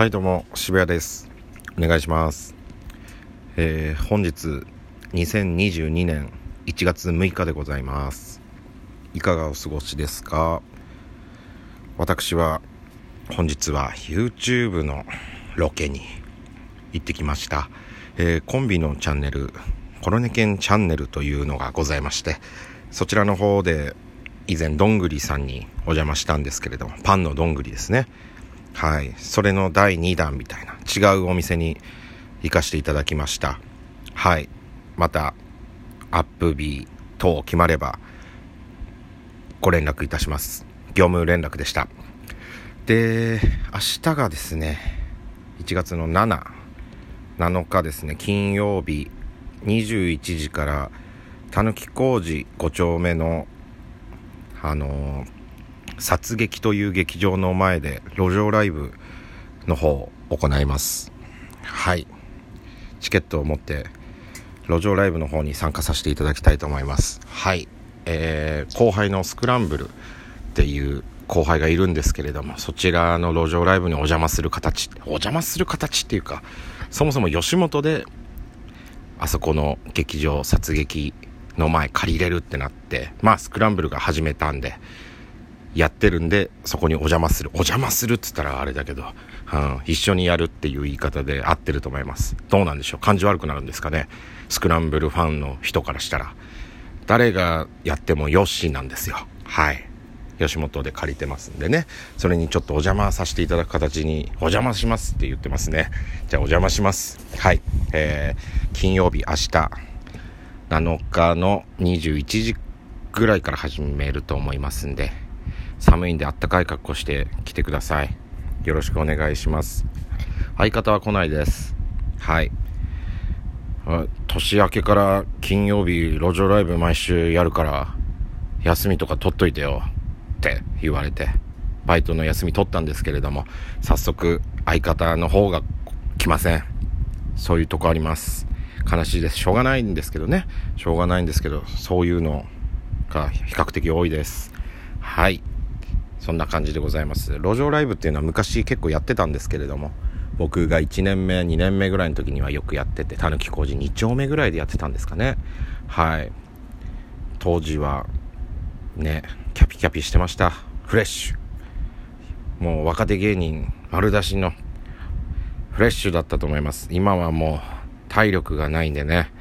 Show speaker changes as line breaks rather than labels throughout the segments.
はいどうも渋谷です。お願いします。えー、本日2022年1月6日でございます。いかがお過ごしですか？私は本日は YouTube のロケに行ってきました、えー、コンビのチャンネルコロネケンチャンネルというのがございましてそちらの方で以前どんぐりさんにお邪魔したんですけれどもパンのどんぐりですね。はい。それの第2弾みたいな違うお店に行かせていただきました。はい。また、アップ日等決まれば、ご連絡いたします。業務連絡でした。で、明日がですね、1月の7、7日ですね、金曜日、21時から、たぬき工事5丁目の、あのー殺撃という劇場の前で路上ライブの方を行います。はい。チケットを持って路上ライブの方に参加させていただきたいと思います。はい。えー、後輩のスクランブルっていう後輩がいるんですけれどもそちらの路上ライブにお邪魔する形お邪魔する形っていうかそもそも吉本であそこの劇場殺撃の前借りれるってなってまあスクランブルが始めたんでやってるんで、そこにお邪魔する。お邪魔するっつったらあれだけど、うん、一緒にやるっていう言い方で合ってると思います。どうなんでしょう？感じ悪くなるんですかね？スクランブルファンの人からしたら。誰がやってもヨッシーなんですよ。はい。吉本で借りてますんでね。それにちょっとお邪魔させていただく形に、お邪魔しますって言ってますね。じゃあお邪魔します。はい。えー、金曜日明日、7日の21時ぐらいから始めると思いますんで、寒いんであったかい格好して来てください。よろしくお願いします。相方は来ないです。はい。年明けから金曜日路上ライブ毎週やるから休みとか取っといてよって言われてバイトの休み取ったんですけれども早速相方の方が来ませんそういうとこあります悲しいですしょうがないんですけどねしょうがないんですけどそういうのが比較的多いですはいそんな感じでございます。路上ライブっていうのは昔結構やってたんですけれども僕が1年目2年目ぐらいの時にはよくやっててたぬき工事2丁目ぐらいでやってたんですかね。はい。当時はねキャピキャピしてました。フレッシュ。もう若手芸人丸出しのフレッシュだったと思います。今はもう体力がないんでね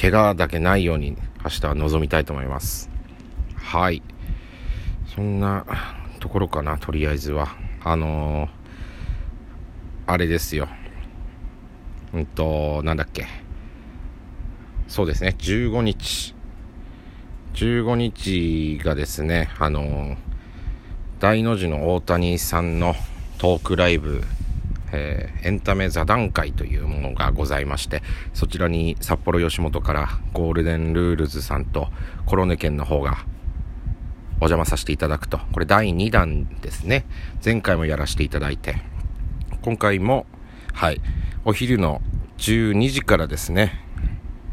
怪我だけないように明日は臨みたいと思います。はい。そんなところかな、とりあえずは。あのー、あれですよ。うんと、なんだっけ。そうですね、15日。15日がですね、あのー、大の字の大谷さんのトークライブ、えー、エンタメ座談会というものがございまして、そちらに札幌吉本からゴールデンルールズさんとコロネ県の方がお邪魔させていただくと。これ第2弾ですね。前回もやらせていただいて。今回も、はい、お昼の12時からですね。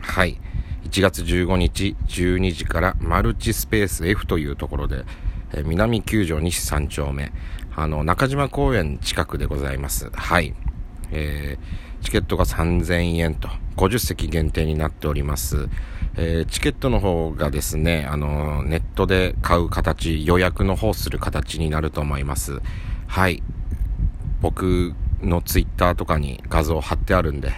はい。1月15日12時からマルチスペース F というところで、え南九条西3丁目、あの、中島公園近くでございます。はい。えー、チケットが3000円と、50席限定になっております。えー、チケットの方がですね、あのネットで買う形、予約の方する形になると思います。はい。僕のツイッターとかに画像貼ってあるんで、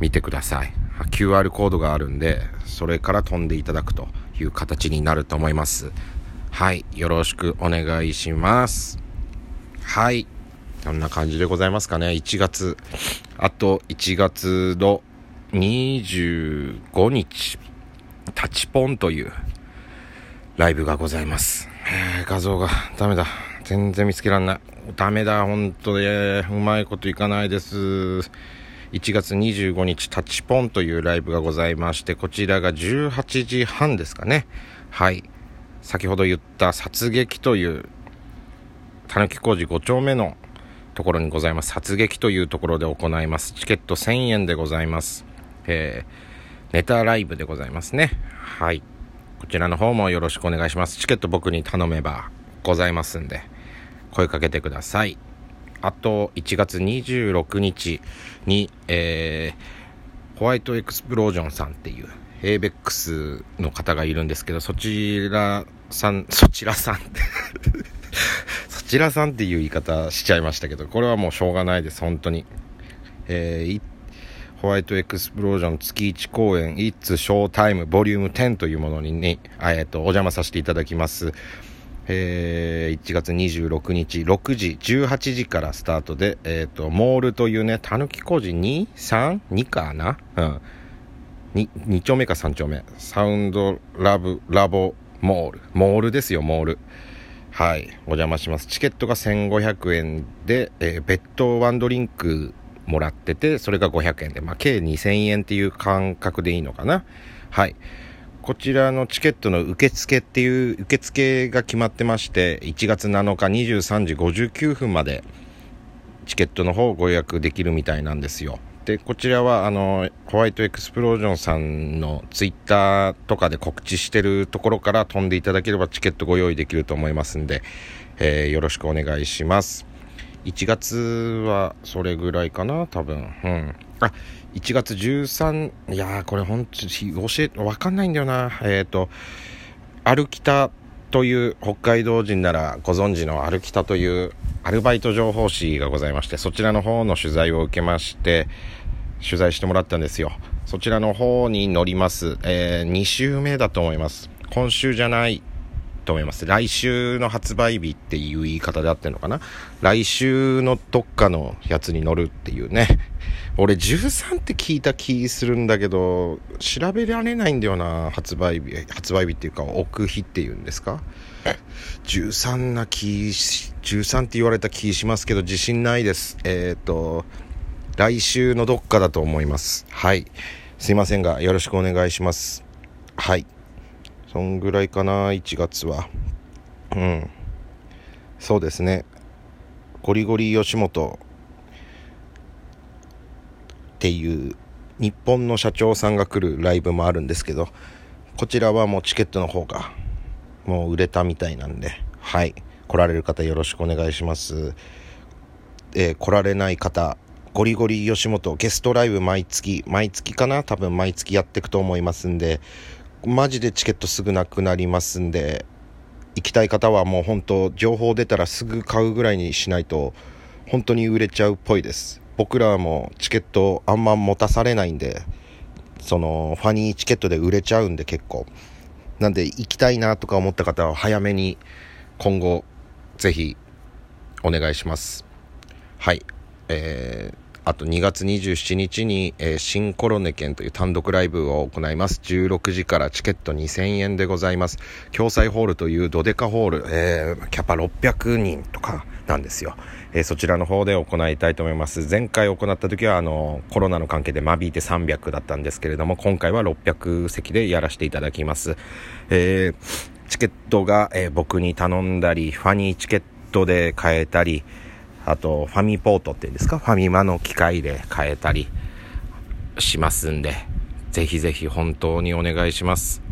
見てください。QR コードがあるんで、それから飛んでいただくという形になると思います。はい。よろしくお願いします。はい。こんな感じでございますかね。1月。あと1月の25日、タチポンというライブがございます。画像がダメだ。全然見つけらんない。ダメだ、本当で、うまいこといかないです。1月25日、タチポンというライブがございまして、こちらが18時半ですかね。はい。先ほど言った殺撃という、たぬき工事5丁目のところにございます。殺撃というところで行います。チケット1000円でございます。えー、ネタライブでございますね。はい。こちらの方もよろしくお願いします。チケット僕に頼めばございますんで、声かけてください。あと1月26日に、えー、ホワイトエクスプロージョンさんっていう、エーベックスの方がいるんですけど、そちらさん、そちらさんちらさんっていう言い方しちゃいましたけど、これはもうしょうがないです、本当に。えー、ホワイトエクスプロージョン月1公演、It's Showtime Vol. 10というものにね、えっ、ー、と、お邪魔させていただきます。えー、1月26日6時、18時からスタートで、えっ、ー、と、モールというね、たぬき工事2、3、2かな？うん。2, 2丁目か3丁目。サウンドラブ、ラボ、モール。モールですよ、モール。はい。お邪魔します。チケットが1500円で、えー、ベッドワンドリンクもらってて、それが500円で、まあ、計2000円っていう感覚でいいのかな。はい。こちらのチケットの受付っていう受付が決まってまして、1月7日23時59分までチケットの方ご予約できるみたいなんですよ。で、こちらはあの、ホワイトエクスプロージョンさんのツイッターとかで告知してるところから飛んでいただければチケットご用意できると思いますんで、えー、よろしくお願いします。1月はそれぐらいかな、多分。うん。あ、1月13、いやー、これほんと、教え、わかんないんだよな。えっ、ー、と、歩きたという北海道人ならご存知の歩きたというアルバイト情報誌がございまして、そちらの方の取材を受けまして、取材してもらったんですよ。そちらの方に乗ります。えー、2週目だと思います。今週じゃないと思います。来週の発売日っていう言い方であってるのかな？来週のどっかのやつに乗るっていうね。俺13って聞いた気するんだけど、調べられないんだよな、発売日、発売日っていうか、置く日っていうんですか ?13 な気、13って言われた気しますけど、自信ないです。えっ、ー、と、来週のどっかだと思います。はい。すいませんが、よろしくお願いします。はい。そんぐらいかな、1月は。うん。そうですね。ゴリゴリ吉本っていう日本の社長さんが来るライブもあるんですけど、こちらはもうチケットの方がもう売れたみたいなんで、はい。来られる方よろしくお願いします。えー、来られない方、ゴリゴリ吉本ゲストライブ毎月、毎月かな？多分毎月やっていくと思いますんで、マジでチケットすぐなくなりますんで、行きたい方はもう本当、情報出たらすぐ買うぐらいにしないと、本当に売れちゃうっぽいです。僕らもチケットあんま持たされないんで、その、ファニーチケットで売れちゃうんで結構。なんで行きたいなとか思った方は早めに今後、ぜひ、お願いします。はい。えーあと2月27日に、えー、新コロネ県という単独ライブを行います。16時からチケット2000円でございます。共済ホールというドデカホール、えー、キャパ600人とかなんですよ。えー、そちらの方で行いたいと思います。前回行った時はあのコロナの関係で間引いて300だったんですけれども、今回は600席でやらせていただきます。えチケットが、え僕に頼んだり、ファニーチケットで買えたり、あと、ファミポートっていうんですか、ファミマの機械で買えたりしますんで、ぜひぜひ本当にお願いします。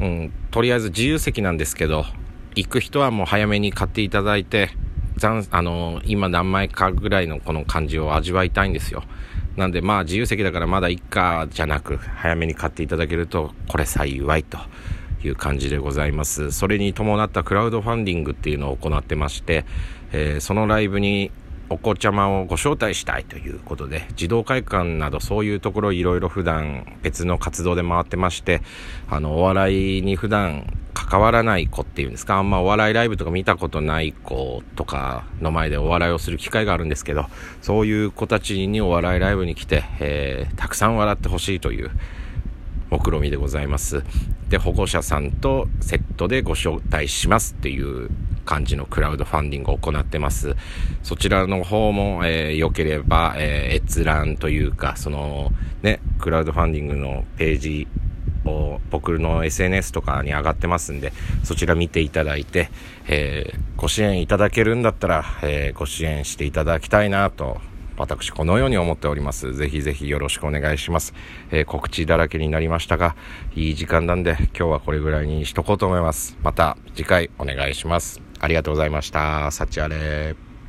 うん、とりあえず自由席なんですけど、行く人はもう早めに買っていただいて、残あの今何枚かぐらいのこの感じを味わいたいんですよ。なんでまあ自由席だからまだいっかじゃなく、早めに買っていただけると、これ幸いと。いう感じでございます。それに伴ったクラウドファンディングっていうのを行ってまして、えー、そのライブにお子ちゃまをご招待したいということで、児童会館などそういうところいろいろ普段別の活動で回ってまして、あの、お笑いに普段関わらない子っていうんですか、あんまお笑いライブとか見たことない子とかの前でお笑いをする機会があるんですけど、そういう子たちにお笑いライブに来て、えー、たくさん笑ってほしいという、目論みでございます。で、保護者さんとセットでご招待しますっていう感じのクラウドファンディングを行ってます。そちらの方も、えー、良ければ、えー、閲覧というか、その、ね、クラウドファンディングのページを僕の SNS とかに上がってますんで、そちら見ていただいて、えー、ご支援いただけるんだったら、えー、ご支援していただきたいなと私このように思っております。ぜひぜひよろしくお願いします。えー、告知だらけになりましたが、いい時間なんで今日はこれぐらいにしとこうと思います。また次回お願いします。ありがとうございました。幸あれ。